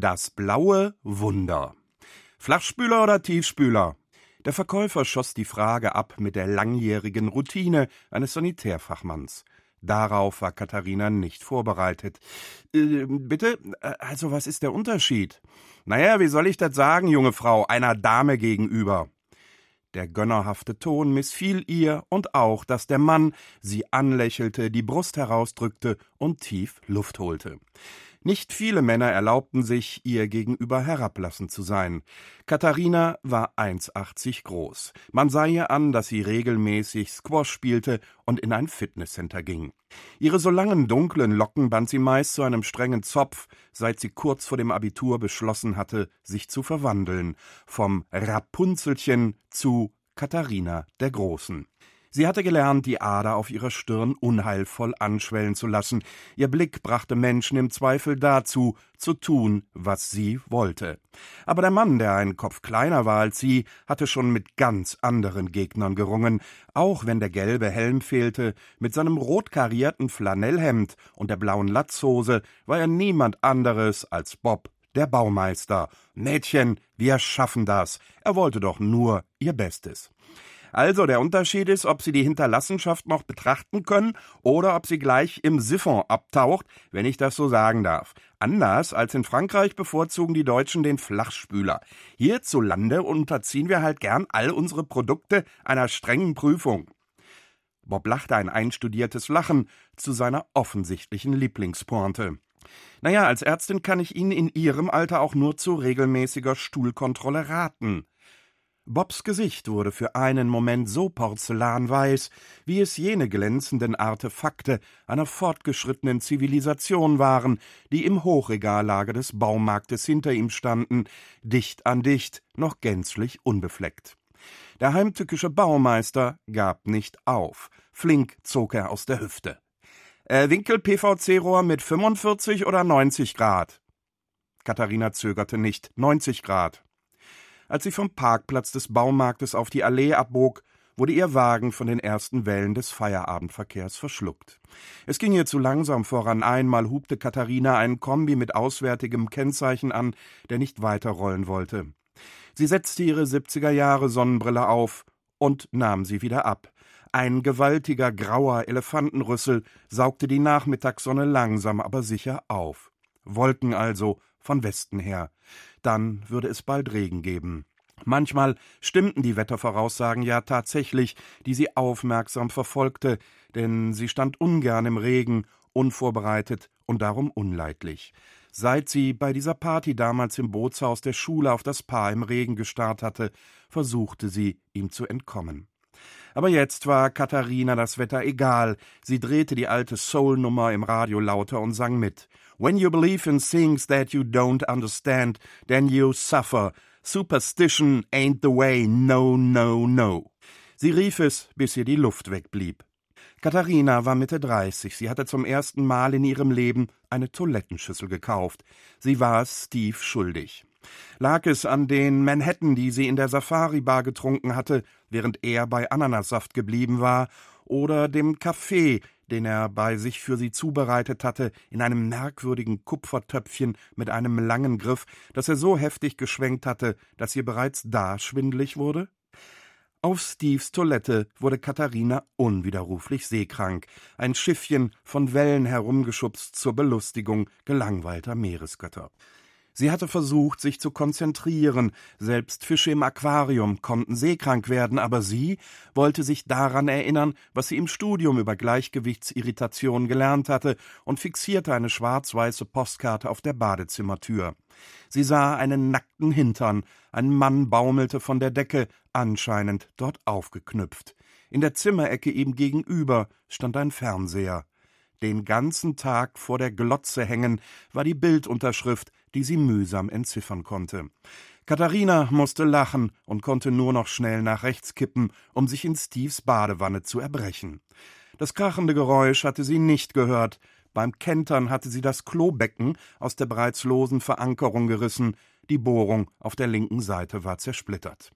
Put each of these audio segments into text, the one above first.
Das blaue Wunder. Flachspüler oder Tiefspüler? Der Verkäufer schoss die Frage ab mit der langjährigen Routine eines Sanitärfachmanns. Darauf war Katharina nicht vorbereitet. Äh, bitte? Also, was ist der Unterschied? Naja, wie soll ich das sagen, junge Frau, einer Dame gegenüber? Der gönnerhafte Ton missfiel ihr und auch, dass der Mann sie anlächelte, die Brust herausdrückte und tief Luft holte. Nicht viele Männer erlaubten sich, ihr gegenüber herablassend zu sein. Katharina war 1,80 groß. Man sah ihr an, dass sie regelmäßig Squash spielte und in ein Fitnesscenter ging. Ihre so langen dunklen Locken band sie meist zu einem strengen Zopf, seit sie kurz vor dem Abitur beschlossen hatte, sich zu verwandeln. Vom Rapunzelchen zu Katharina der Großen. Sie hatte gelernt, die Ader auf ihrer Stirn unheilvoll anschwellen zu lassen. Ihr Blick brachte Menschen im Zweifel dazu, zu tun, was sie wollte. Aber der Mann, der einen Kopf kleiner war als sie, hatte schon mit ganz anderen Gegnern gerungen, auch wenn der gelbe Helm fehlte, mit seinem rot karierten Flanellhemd und der blauen Latzhose war er niemand anderes als Bob der Baumeister. Mädchen, wir schaffen das. Er wollte doch nur ihr Bestes. Also der Unterschied ist, ob Sie die Hinterlassenschaft noch betrachten können oder ob sie gleich im Siphon abtaucht, wenn ich das so sagen darf. Anders als in Frankreich bevorzugen die Deutschen den Flachspüler. Hierzulande unterziehen wir halt gern all unsere Produkte einer strengen Prüfung. Bob lachte ein einstudiertes Lachen zu seiner offensichtlichen Lieblingspointe. Naja, als Ärztin kann ich Ihnen in Ihrem Alter auch nur zu regelmäßiger Stuhlkontrolle raten. Bobs Gesicht wurde für einen Moment so porzellanweiß, wie es jene glänzenden Artefakte einer fortgeschrittenen Zivilisation waren, die im Hochregallager des Baumarktes hinter ihm standen, dicht an dicht, noch gänzlich unbefleckt. Der heimtückische Baumeister gab nicht auf. Flink zog er aus der Hüfte. Äh, Winkel PVC-Rohr mit 45 oder 90 Grad? Katharina zögerte nicht. 90 Grad. Als sie vom Parkplatz des Baumarktes auf die Allee abbog, wurde ihr Wagen von den ersten Wellen des Feierabendverkehrs verschluckt. Es ging ihr zu langsam voran. Einmal hubte Katharina einen Kombi mit auswärtigem Kennzeichen an, der nicht weiterrollen wollte. Sie setzte ihre 70er Jahre Sonnenbrille auf und nahm sie wieder ab. Ein gewaltiger grauer Elefantenrüssel saugte die Nachmittagssonne langsam aber sicher auf. Wolken also von Westen her dann würde es bald Regen geben. Manchmal stimmten die Wettervoraussagen ja tatsächlich, die sie aufmerksam verfolgte, denn sie stand ungern im Regen, unvorbereitet und darum unleidlich. Seit sie bei dieser Party damals im Bootshaus der Schule auf das Paar im Regen gestarrt hatte, versuchte sie, ihm zu entkommen. Aber jetzt war Katharina das Wetter egal. Sie drehte die alte Soul-Nummer im Radio lauter und sang mit. When you believe in things that you don't understand, then you suffer. Superstition ain't the way, no, no, no. Sie rief es, bis ihr die Luft wegblieb. Katharina war Mitte 30. Sie hatte zum ersten Mal in ihrem Leben eine Toilettenschüssel gekauft. Sie war Steve schuldig. Lag es an den Manhattan, die sie in der Safari-Bar getrunken hatte, während er bei Ananassaft geblieben war, oder dem Kaffee, den er bei sich für sie zubereitet hatte, in einem merkwürdigen Kupfertöpfchen mit einem langen Griff, das er so heftig geschwenkt hatte, dass ihr bereits da schwindlig wurde? Auf Steves Toilette wurde Katharina unwiderruflich seekrank, ein Schiffchen von Wellen herumgeschubst zur Belustigung gelangweilter Meeresgötter. Sie hatte versucht, sich zu konzentrieren, selbst Fische im Aquarium konnten seekrank werden, aber sie wollte sich daran erinnern, was sie im Studium über Gleichgewichtsirritation gelernt hatte und fixierte eine schwarz-weiße Postkarte auf der Badezimmertür. Sie sah einen nackten Hintern, ein Mann baumelte von der Decke, anscheinend dort aufgeknüpft. In der Zimmerecke ihm gegenüber stand ein Fernseher. Den ganzen Tag vor der Glotze hängen war die Bildunterschrift, die sie mühsam entziffern konnte. Katharina musste lachen und konnte nur noch schnell nach rechts kippen, um sich in Steves Badewanne zu erbrechen. Das krachende Geräusch hatte sie nicht gehört. Beim Kentern hatte sie das Klobecken aus der bereits losen Verankerung gerissen. Die Bohrung auf der linken Seite war zersplittert.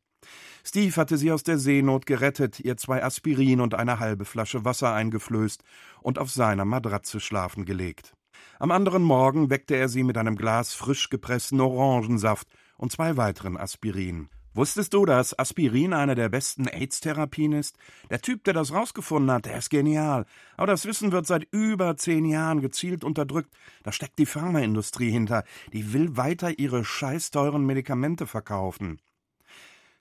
Steve hatte sie aus der Seenot gerettet, ihr zwei Aspirin und eine halbe Flasche Wasser eingeflößt und auf seiner Matratze schlafen gelegt. Am anderen Morgen weckte er sie mit einem Glas frisch gepressten Orangensaft und zwei weiteren Aspirin. Wusstest du, dass Aspirin eine der besten AIDS-Therapien ist? Der Typ, der das rausgefunden hat, der ist genial. Aber das Wissen wird seit über zehn Jahren gezielt unterdrückt. Da steckt die Pharmaindustrie hinter. Die will weiter ihre scheißteuren Medikamente verkaufen.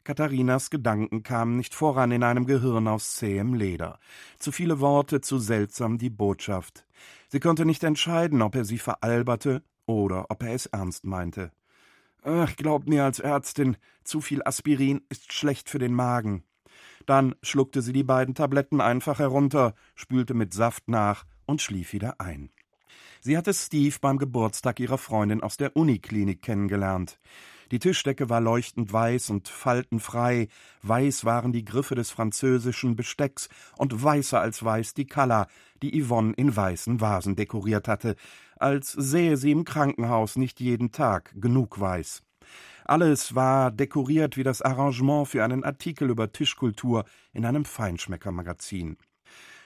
Katharinas Gedanken kamen nicht voran in einem Gehirn aus zähem Leder. Zu viele Worte, zu seltsam die Botschaft. Sie konnte nicht entscheiden, ob er sie veralberte oder ob er es ernst meinte. Ach, glaub mir als Ärztin, zu viel Aspirin ist schlecht für den Magen. Dann schluckte sie die beiden Tabletten einfach herunter, spülte mit Saft nach und schlief wieder ein. Sie hatte Steve beim Geburtstag ihrer Freundin aus der Uniklinik kennengelernt. Die Tischdecke war leuchtend weiß und faltenfrei, weiß waren die Griffe des französischen Bestecks und weißer als weiß die Kalla, die Yvonne in weißen Vasen dekoriert hatte, als sähe sie im Krankenhaus nicht jeden Tag genug weiß. Alles war dekoriert wie das Arrangement für einen Artikel über Tischkultur in einem Feinschmeckermagazin.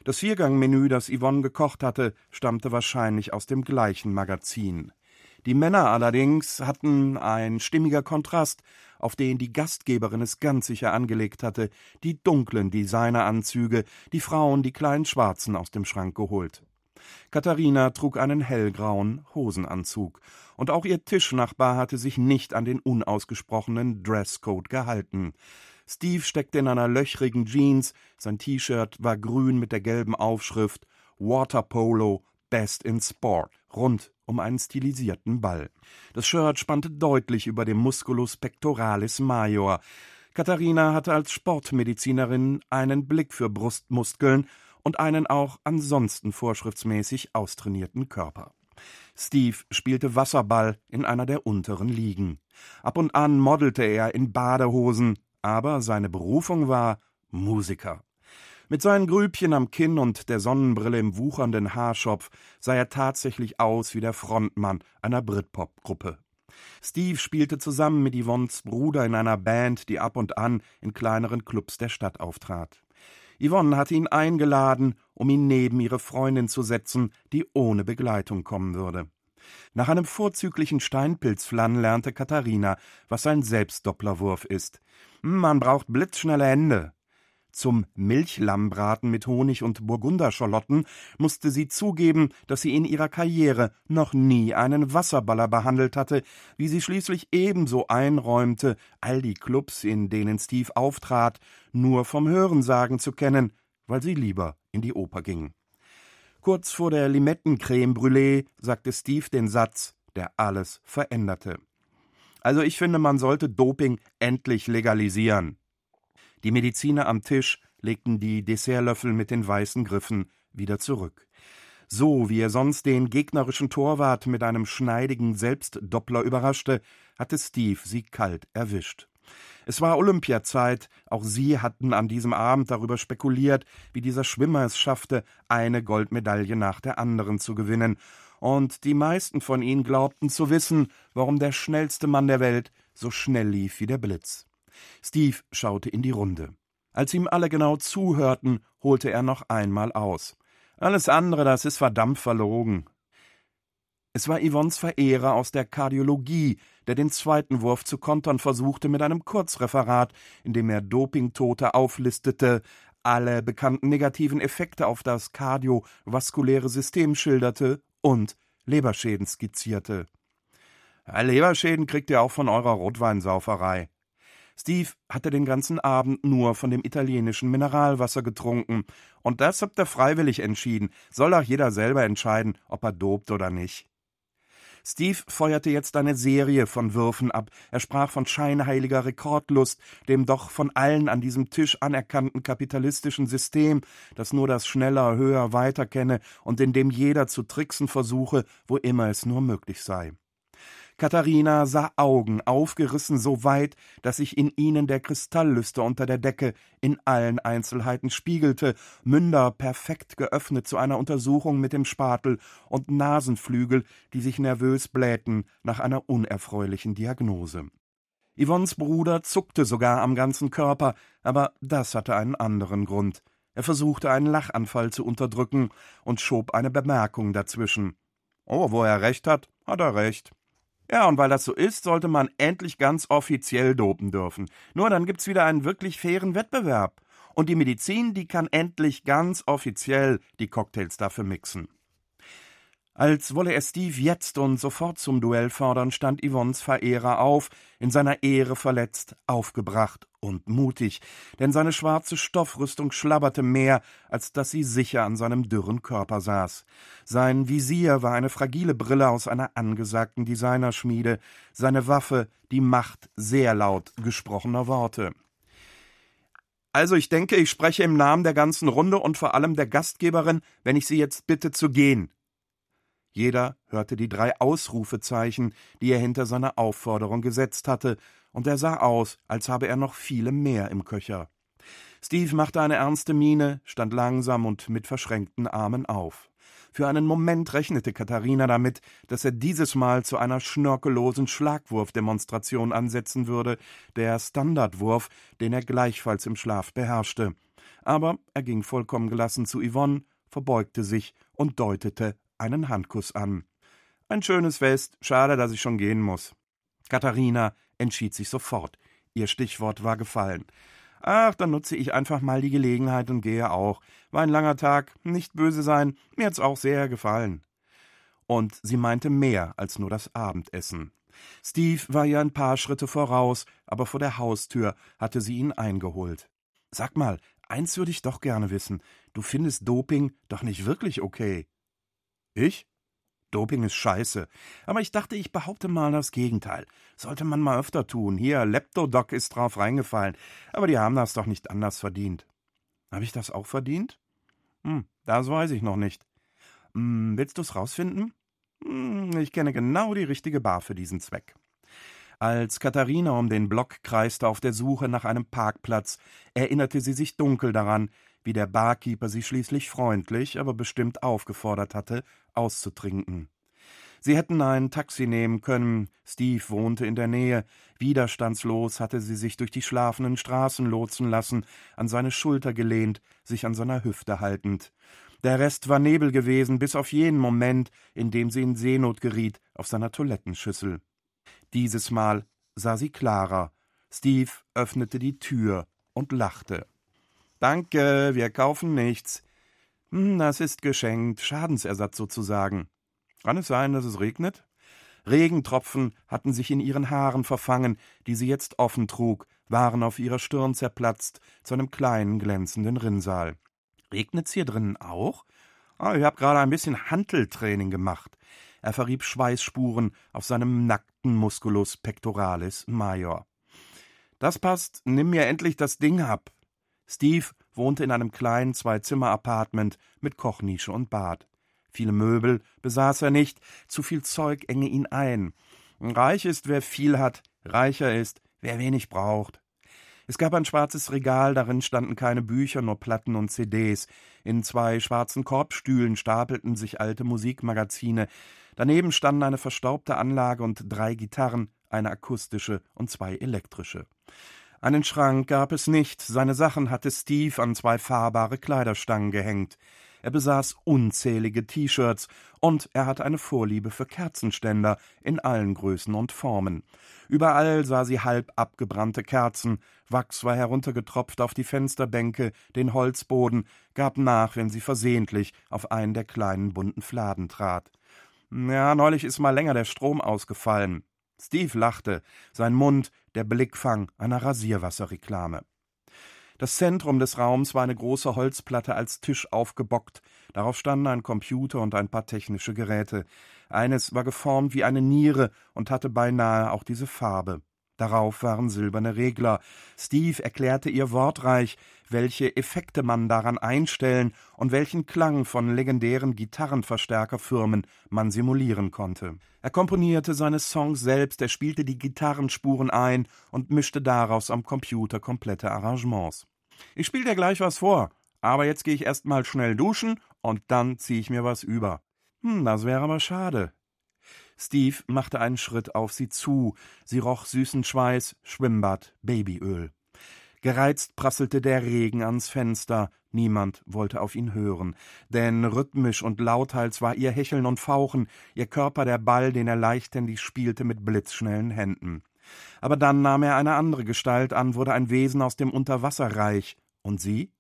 Das Viergangmenü, das Yvonne gekocht hatte, stammte wahrscheinlich aus dem gleichen Magazin. Die Männer allerdings hatten ein stimmiger Kontrast, auf den die Gastgeberin es ganz sicher angelegt hatte, die dunklen Designeranzüge, die Frauen die kleinen Schwarzen aus dem Schrank geholt. Katharina trug einen hellgrauen Hosenanzug, und auch ihr Tischnachbar hatte sich nicht an den unausgesprochenen Dresscode gehalten. Steve steckte in einer löchrigen Jeans, sein T-Shirt war grün mit der gelben Aufschrift Waterpolo Best in Sport, rund um einen stilisierten Ball. Das Shirt spannte deutlich über dem Musculus pectoralis major. Katharina hatte als Sportmedizinerin einen Blick für Brustmuskeln und einen auch ansonsten vorschriftsmäßig austrainierten Körper. Steve spielte Wasserball in einer der unteren Ligen. Ab und an modelte er in Badehosen, aber seine Berufung war Musiker. Mit seinen Grübchen am Kinn und der Sonnenbrille im wuchernden Haarschopf sah er tatsächlich aus wie der Frontmann einer Britpop-Gruppe. Steve spielte zusammen mit Yvonnes Bruder in einer Band, die ab und an in kleineren Clubs der Stadt auftrat. Yvonne hatte ihn eingeladen, um ihn neben ihre Freundin zu setzen, die ohne Begleitung kommen würde. Nach einem vorzüglichen Steinpilzflann lernte Katharina, was ein Selbstdopplerwurf ist. Man braucht blitzschnelle Hände, zum Milchlammbraten mit Honig und Burgunderschalotten musste sie zugeben, dass sie in ihrer Karriere noch nie einen Wasserballer behandelt hatte, wie sie schließlich ebenso einräumte, all die Clubs, in denen Steve auftrat, nur vom Hörensagen zu kennen, weil sie lieber in die Oper ging. Kurz vor der Limettencreme Brûlée sagte Steve den Satz, der alles veränderte. Also ich finde, man sollte Doping endlich legalisieren. Die Mediziner am Tisch legten die Dessertlöffel mit den weißen Griffen wieder zurück. So wie er sonst den gegnerischen Torwart mit einem schneidigen Selbstdoppler überraschte, hatte Steve sie kalt erwischt. Es war Olympiazeit, auch sie hatten an diesem Abend darüber spekuliert, wie dieser Schwimmer es schaffte, eine Goldmedaille nach der anderen zu gewinnen, und die meisten von ihnen glaubten zu wissen, warum der schnellste Mann der Welt so schnell lief wie der Blitz. Steve schaute in die Runde. Als ihm alle genau zuhörten, holte er noch einmal aus. Alles andere, das ist verdammt verlogen. Es war Yvonnes Verehrer aus der Kardiologie, der den zweiten Wurf zu kontern versuchte mit einem Kurzreferat, in dem er Dopingtote auflistete, alle bekannten negativen Effekte auf das kardiovaskuläre System schilderte und Leberschäden skizzierte. Leberschäden kriegt ihr auch von eurer Rotweinsauferei. Steve hatte den ganzen Abend nur von dem italienischen Mineralwasser getrunken, und das habt ihr freiwillig entschieden, soll auch jeder selber entscheiden, ob er dobt oder nicht. Steve feuerte jetzt eine Serie von Würfen ab. Er sprach von scheinheiliger Rekordlust, dem doch von allen an diesem Tisch anerkannten kapitalistischen System, das nur das schneller, höher, weiter kenne und in dem jeder zu tricksen versuche, wo immer es nur möglich sei. Katharina sah Augen, aufgerissen so weit, dass sich in ihnen der Kristalllüster unter der Decke in allen Einzelheiten spiegelte, Münder perfekt geöffnet zu einer Untersuchung mit dem Spatel und Nasenflügel, die sich nervös blähten nach einer unerfreulichen Diagnose. Yvonnes Bruder zuckte sogar am ganzen Körper, aber das hatte einen anderen Grund. Er versuchte einen Lachanfall zu unterdrücken und schob eine Bemerkung dazwischen. Oh, wo er recht hat, hat er recht. Ja, und weil das so ist, sollte man endlich ganz offiziell dopen dürfen. Nur dann gibt's wieder einen wirklich fairen Wettbewerb. Und die Medizin, die kann endlich ganz offiziell die Cocktails dafür mixen. Als wolle er Steve jetzt und sofort zum Duell fordern, stand Yvonnes Verehrer auf, in seiner Ehre verletzt, aufgebracht und mutig, denn seine schwarze Stoffrüstung schlabberte mehr, als dass sie sicher an seinem dürren Körper saß. Sein Visier war eine fragile Brille aus einer angesagten Designerschmiede, seine Waffe die Macht sehr laut gesprochener Worte. Also ich denke, ich spreche im Namen der ganzen Runde und vor allem der Gastgeberin, wenn ich Sie jetzt bitte zu gehen, jeder hörte die drei Ausrufezeichen, die er hinter seiner Aufforderung gesetzt hatte, und er sah aus, als habe er noch viele mehr im Köcher. Steve machte eine ernste Miene, stand langsam und mit verschränkten Armen auf. Für einen Moment rechnete Katharina damit, dass er dieses Mal zu einer schnörkellosen Schlagwurfdemonstration ansetzen würde, der Standardwurf, den er gleichfalls im Schlaf beherrschte. Aber er ging vollkommen gelassen zu Yvonne, verbeugte sich und deutete einen Handkuss an. Ein schönes Fest, schade, dass ich schon gehen muss. Katharina entschied sich sofort. Ihr Stichwort war gefallen. Ach, dann nutze ich einfach mal die Gelegenheit und gehe auch. War ein langer Tag, nicht böse sein, mir hat's auch sehr gefallen. Und sie meinte mehr als nur das Abendessen. Steve war ihr ein paar Schritte voraus, aber vor der Haustür hatte sie ihn eingeholt. Sag mal, eins würde ich doch gerne wissen. Du findest Doping doch nicht wirklich okay. Ich? Doping ist scheiße. Aber ich dachte, ich behaupte mal das Gegenteil. Sollte man mal öfter tun. Hier, Leptodoc ist drauf reingefallen. Aber die haben das doch nicht anders verdient. Habe ich das auch verdient? Hm, das weiß ich noch nicht. Hm, willst du's rausfinden? Hm, ich kenne genau die richtige Bar für diesen Zweck. Als Katharina um den Block kreiste auf der Suche nach einem Parkplatz, erinnerte sie sich dunkel daran, wie der Barkeeper sie schließlich freundlich, aber bestimmt aufgefordert hatte, auszutrinken. Sie hätten ein Taxi nehmen können, Steve wohnte in der Nähe, widerstandslos hatte sie sich durch die schlafenden Straßen lotsen lassen, an seine Schulter gelehnt, sich an seiner Hüfte haltend. Der Rest war Nebel gewesen, bis auf jenen Moment, in dem sie in Seenot geriet, auf seiner Toilettenschüssel. Dieses Mal sah sie klarer. Steve öffnete die Tür und lachte. Danke, wir kaufen nichts. Hm, das ist geschenkt, Schadensersatz sozusagen. Kann es sein, dass es regnet? Regentropfen hatten sich in ihren Haaren verfangen, die sie jetzt offen trug, waren auf ihrer Stirn zerplatzt zu einem kleinen glänzenden Rinnsal. Regnet's hier drinnen auch? Ah, ich hab gerade ein bisschen Hanteltraining gemacht. Er verrieb Schweißspuren auf seinem nackten Musculus pectoralis major. Das passt, nimm mir endlich das Ding ab. Steve wohnte in einem kleinen Zwei-Zimmer-Apartment mit Kochnische und Bad. Viele Möbel besaß er nicht, zu viel Zeug enge ihn ein. Reich ist, wer viel hat, reicher ist, wer wenig braucht. Es gab ein schwarzes Regal, darin standen keine Bücher, nur Platten und CDs. In zwei schwarzen Korbstühlen stapelten sich alte Musikmagazine. Daneben standen eine verstaubte Anlage und drei Gitarren, eine akustische und zwei elektrische. Einen Schrank gab es nicht, seine Sachen hatte Steve an zwei fahrbare Kleiderstangen gehängt. Er besaß unzählige T-Shirts und er hatte eine Vorliebe für Kerzenständer in allen Größen und Formen. Überall sah sie halb abgebrannte Kerzen, Wachs war heruntergetropft auf die Fensterbänke, den Holzboden, gab nach, wenn sie versehentlich auf einen der kleinen bunten Fladen trat. Ja, neulich ist mal länger der Strom ausgefallen. Steve lachte, sein Mund der Blickfang einer Rasierwasserreklame. Das Zentrum des Raums war eine große Holzplatte als Tisch aufgebockt. Darauf standen ein Computer und ein paar technische Geräte. Eines war geformt wie eine Niere und hatte beinahe auch diese Farbe. Darauf waren silberne Regler. Steve erklärte ihr wortreich, welche Effekte man daran einstellen und welchen Klang von legendären Gitarrenverstärkerfirmen man simulieren konnte. Er komponierte seine Songs selbst, er spielte die Gitarrenspuren ein und mischte daraus am Computer komplette Arrangements. Ich spiel dir gleich was vor, aber jetzt gehe ich erst mal schnell duschen und dann zieh ich mir was über. Hm, das wäre aber schade. Steve machte einen Schritt auf sie zu. Sie roch süßen Schweiß, Schwimmbad, Babyöl. Gereizt prasselte der Regen ans Fenster, niemand wollte auf ihn hören, denn rhythmisch und lauthals war ihr Hecheln und Fauchen, ihr Körper der Ball, den er leichthändig spielte mit blitzschnellen Händen. Aber dann nahm er eine andere Gestalt an, wurde ein Wesen aus dem Unterwasserreich. Und sie?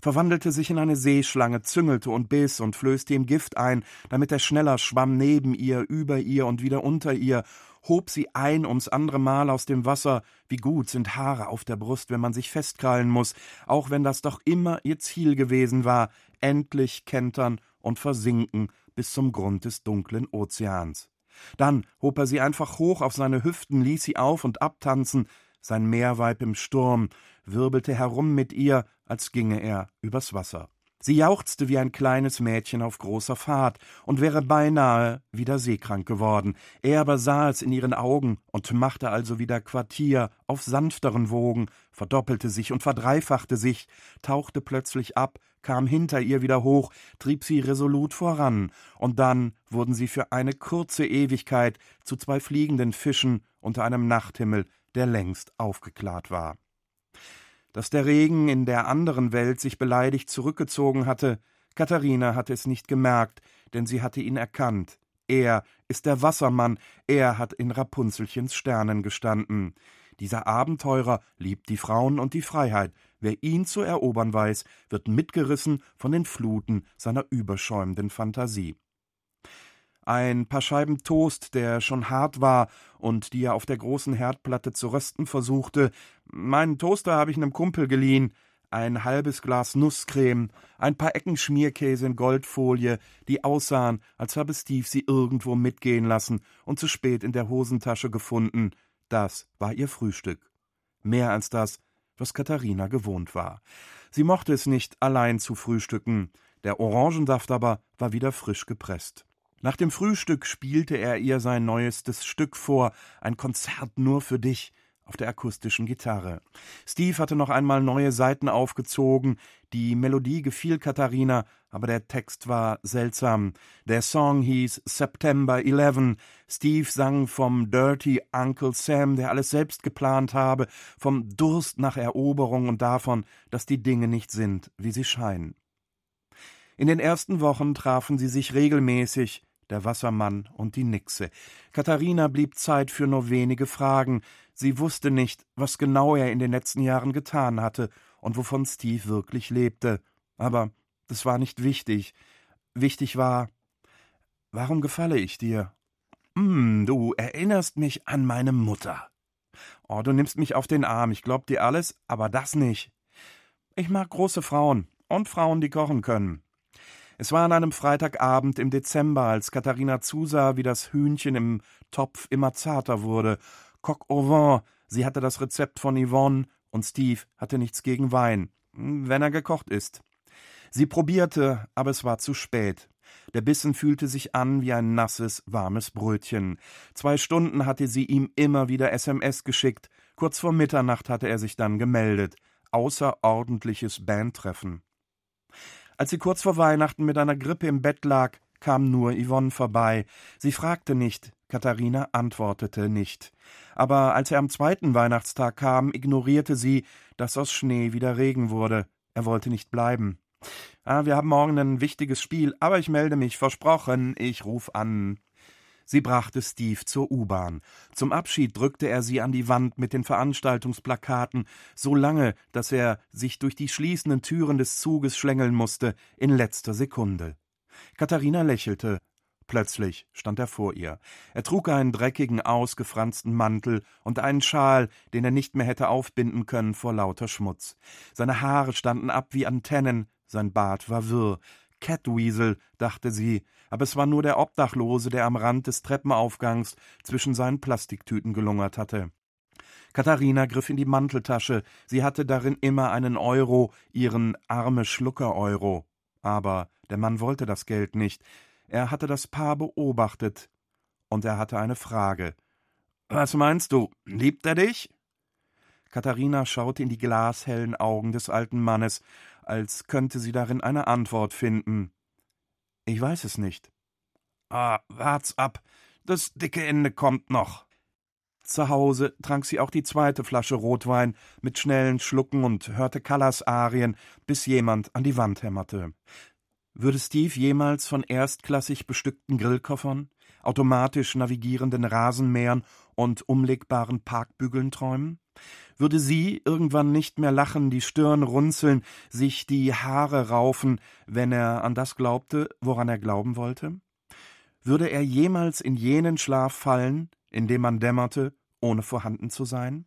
verwandelte sich in eine Seeschlange, züngelte und biss und flößte ihm Gift ein, damit er schneller schwamm neben ihr, über ihr und wieder unter ihr, hob sie ein ums andere Mal aus dem Wasser. Wie gut sind Haare auf der Brust, wenn man sich festkrallen muss, auch wenn das doch immer ihr Ziel gewesen war, endlich kentern und versinken bis zum Grund des dunklen Ozeans. Dann hob er sie einfach hoch auf seine Hüften, ließ sie auf und abtanzen, sein Meerweib im Sturm, wirbelte herum mit ihr, als ginge er übers Wasser. Sie jauchzte wie ein kleines Mädchen auf großer Fahrt und wäre beinahe wieder seekrank geworden. Er aber sah es in ihren Augen und machte also wieder Quartier auf sanfteren Wogen, verdoppelte sich und verdreifachte sich, tauchte plötzlich ab, kam hinter ihr wieder hoch, trieb sie resolut voran, und dann wurden sie für eine kurze Ewigkeit zu zwei fliegenden Fischen unter einem Nachthimmel, der längst aufgeklärt war. Dass der Regen in der anderen Welt sich beleidigt zurückgezogen hatte, Katharina hatte es nicht gemerkt, denn sie hatte ihn erkannt. Er ist der Wassermann, er hat in Rapunzelchens Sternen gestanden. Dieser Abenteurer liebt die Frauen und die Freiheit. Wer ihn zu erobern weiß, wird mitgerissen von den Fluten seiner überschäumenden Fantasie. Ein paar Scheiben Toast, der schon hart war und die er auf der großen Herdplatte zu rösten versuchte. Meinen Toaster habe ich einem Kumpel geliehen. Ein halbes Glas Nusscreme, ein paar Ecken Schmierkäse in Goldfolie, die aussahen, als habe Steve sie irgendwo mitgehen lassen und zu spät in der Hosentasche gefunden. Das war ihr Frühstück. Mehr als das, was Katharina gewohnt war. Sie mochte es nicht, allein zu frühstücken. Der Orangensaft aber war wieder frisch gepresst. Nach dem Frühstück spielte er ihr sein neuestes Stück vor, ein Konzert nur für dich, auf der akustischen Gitarre. Steve hatte noch einmal neue Seiten aufgezogen, die Melodie gefiel Katharina, aber der Text war seltsam. Der Song hieß September 11. Steve sang vom Dirty Uncle Sam, der alles selbst geplant habe, vom Durst nach Eroberung und davon, dass die Dinge nicht sind, wie sie scheinen. In den ersten Wochen trafen sie sich regelmäßig, der Wassermann und die Nixe. Katharina blieb Zeit für nur wenige Fragen. Sie wusste nicht, was genau er in den letzten Jahren getan hatte und wovon Steve wirklich lebte. Aber das war nicht wichtig. Wichtig war, warum gefalle ich dir? Hm, du erinnerst mich an meine Mutter. Oh, du nimmst mich auf den Arm, ich glaub dir alles, aber das nicht. Ich mag große Frauen und Frauen, die kochen können. Es war an einem Freitagabend im Dezember, als Katharina zusah, wie das Hühnchen im Topf immer zarter wurde. Coq au vin, sie hatte das Rezept von Yvonne und Steve hatte nichts gegen Wein, wenn er gekocht ist. Sie probierte, aber es war zu spät. Der Bissen fühlte sich an wie ein nasses, warmes Brötchen. Zwei Stunden hatte sie ihm immer wieder SMS geschickt. Kurz vor Mitternacht hatte er sich dann gemeldet. Außerordentliches Bandtreffen. Als sie kurz vor Weihnachten mit einer Grippe im Bett lag, kam nur Yvonne vorbei. Sie fragte nicht, Katharina antwortete nicht. Aber als er am zweiten Weihnachtstag kam, ignorierte sie, dass aus Schnee wieder Regen wurde. Er wollte nicht bleiben. Ah, wir haben morgen ein wichtiges Spiel, aber ich melde mich, versprochen, ich ruf an. Sie brachte Steve zur U-Bahn. Zum Abschied drückte er sie an die Wand mit den Veranstaltungsplakaten, so lange, dass er sich durch die schließenden Türen des Zuges schlängeln musste, in letzter Sekunde. Katharina lächelte. Plötzlich stand er vor ihr. Er trug einen dreckigen, ausgefransten Mantel und einen Schal, den er nicht mehr hätte aufbinden können vor lauter Schmutz. Seine Haare standen ab wie Antennen, sein Bart war wirr, Catweasel, dachte sie, aber es war nur der Obdachlose, der am Rand des Treppenaufgangs zwischen seinen Plastiktüten gelungert hatte. Katharina griff in die Manteltasche, sie hatte darin immer einen Euro, ihren arme Schlucker-Euro. Aber der Mann wollte das Geld nicht. Er hatte das Paar beobachtet. Und er hatte eine Frage. Was meinst du? Liebt er dich? Katharina schaute in die glashellen Augen des alten Mannes, als könnte sie darin eine Antwort finden. Ich weiß es nicht. Ah, wart's ab. Das dicke Ende kommt noch. Zu Hause trank sie auch die zweite Flasche Rotwein mit schnellen Schlucken und hörte Callas-Arien, bis jemand an die Wand hämmerte. Würde Steve jemals von erstklassig bestückten Grillkoffern, automatisch navigierenden Rasenmähern und umlegbaren Parkbügeln träumen? Würde sie irgendwann nicht mehr lachen, die Stirn runzeln, sich die Haare raufen, wenn er an das glaubte, woran er glauben wollte? Würde er jemals in jenen Schlaf fallen, in dem man dämmerte, ohne vorhanden zu sein?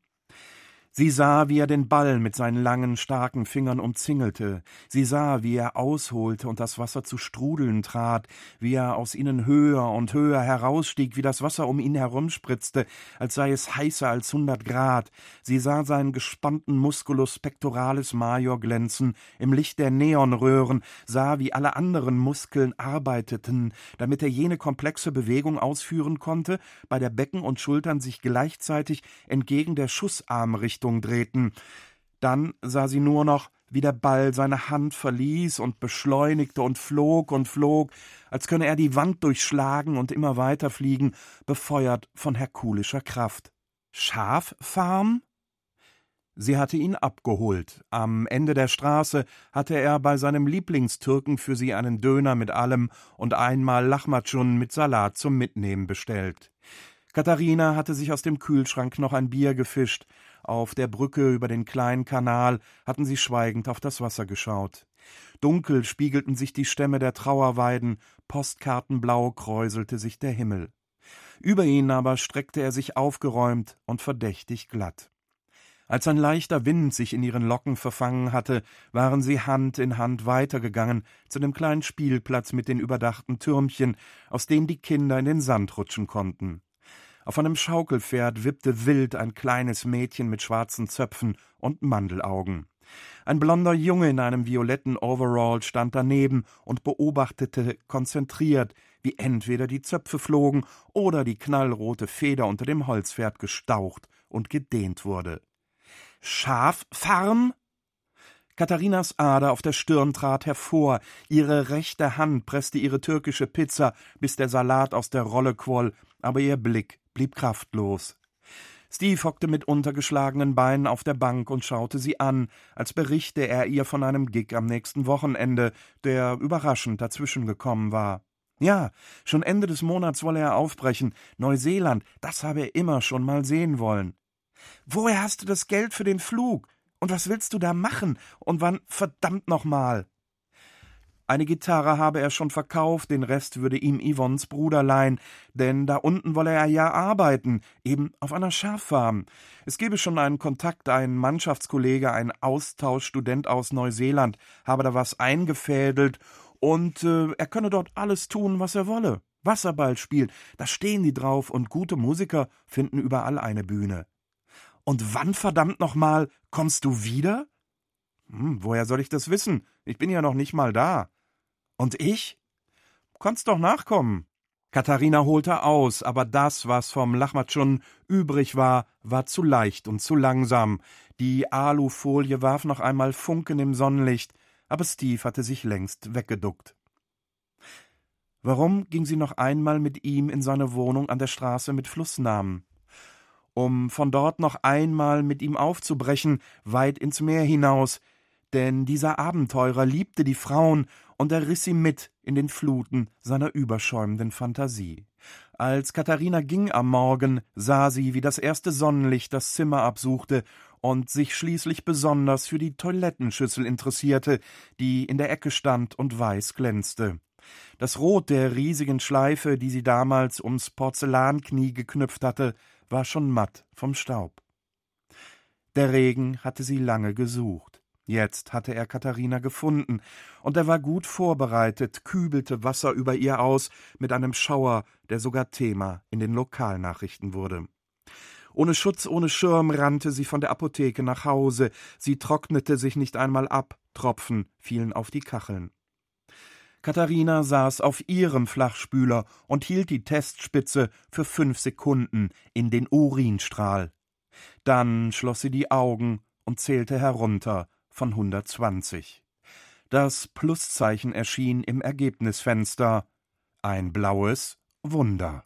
Sie sah, wie er den Ball mit seinen langen, starken Fingern umzingelte. Sie sah, wie er ausholte und das Wasser zu strudeln trat, wie er aus ihnen höher und höher herausstieg, wie das Wasser um ihn herumspritzte, als sei es heißer als hundert Grad. Sie sah seinen gespannten Musculus pectoralis major glänzen im Licht der Neonröhren, sah, wie alle anderen Muskeln arbeiteten, damit er jene komplexe Bewegung ausführen konnte, bei der Becken und Schultern sich gleichzeitig entgegen der Schussarm richteten Richtung drehten. Dann sah sie nur noch, wie der Ball seine Hand verließ und beschleunigte und flog und flog, als könne er die Wand durchschlagen und immer weiter fliegen, befeuert von herkulischer Kraft. Schaffarm? Sie hatte ihn abgeholt. Am Ende der Straße hatte er bei seinem Lieblingstürken für sie einen Döner mit allem und einmal Lachmatschun mit Salat zum Mitnehmen bestellt. Katharina hatte sich aus dem Kühlschrank noch ein Bier gefischt. Auf der Brücke über den kleinen Kanal hatten sie schweigend auf das Wasser geschaut. Dunkel spiegelten sich die Stämme der Trauerweiden, postkartenblau kräuselte sich der Himmel. Über ihn aber streckte er sich aufgeräumt und verdächtig glatt. Als ein leichter Wind sich in ihren Locken verfangen hatte, waren sie Hand in Hand weitergegangen zu dem kleinen Spielplatz mit den überdachten Türmchen, aus denen die Kinder in den Sand rutschen konnten. Auf einem Schaukelpferd wippte wild ein kleines Mädchen mit schwarzen Zöpfen und Mandelaugen. Ein blonder Junge in einem violetten Overall stand daneben und beobachtete konzentriert, wie entweder die Zöpfe flogen oder die knallrote Feder unter dem Holzpferd gestaucht und gedehnt wurde. Schaffarm? Katharinas Ader auf der Stirn trat hervor, ihre rechte Hand presste ihre türkische Pizza, bis der Salat aus der Rolle quoll, aber ihr Blick blieb kraftlos. Steve hockte mit untergeschlagenen Beinen auf der Bank und schaute sie an, als berichte er ihr von einem Gig am nächsten Wochenende, der überraschend dazwischen gekommen war. Ja, schon Ende des Monats wolle er aufbrechen. Neuseeland, das habe er immer schon mal sehen wollen. Woher hast du das Geld für den Flug? Und was willst du da machen? Und wann verdammt nochmal? Eine Gitarre habe er schon verkauft, den Rest würde ihm Yvonnes Bruder leihen, denn da unten wolle er ja arbeiten, eben auf einer Schaffarm. Es gebe schon einen Kontakt, ein Mannschaftskollege, ein Austauschstudent aus Neuseeland, habe da was eingefädelt und äh, er könne dort alles tun, was er wolle. Wasserball spielen, da stehen die drauf und gute Musiker finden überall eine Bühne. Und wann verdammt nochmal kommst du wieder? Hm, woher soll ich das wissen? Ich bin ja noch nicht mal da. Und ich? Kannst doch nachkommen. Katharina holte aus, aber das, was vom Lachmatschun übrig war, war zu leicht und zu langsam. Die Alufolie warf noch einmal Funken im Sonnenlicht, aber Steve hatte sich längst weggeduckt. Warum ging sie noch einmal mit ihm in seine Wohnung an der Straße mit Flussnamen? Um von dort noch einmal mit ihm aufzubrechen, weit ins Meer hinaus, denn dieser Abenteurer liebte die Frauen und er riss sie mit in den Fluten seiner überschäumenden Fantasie. Als Katharina ging am Morgen, sah sie, wie das erste Sonnenlicht das Zimmer absuchte und sich schließlich besonders für die Toilettenschüssel interessierte, die in der Ecke stand und weiß glänzte. Das Rot der riesigen Schleife, die sie damals ums Porzellanknie geknüpft hatte, war schon matt vom Staub. Der Regen hatte sie lange gesucht. Jetzt hatte er Katharina gefunden, und er war gut vorbereitet, kübelte Wasser über ihr aus mit einem Schauer, der sogar Thema in den Lokalnachrichten wurde. Ohne Schutz, ohne Schirm rannte sie von der Apotheke nach Hause, sie trocknete sich nicht einmal ab, Tropfen fielen auf die Kacheln. Katharina saß auf ihrem Flachspüler und hielt die Testspitze für fünf Sekunden in den Urinstrahl. Dann schloss sie die Augen und zählte herunter von 120. Das Pluszeichen erschien im Ergebnisfenster. Ein blaues Wunder.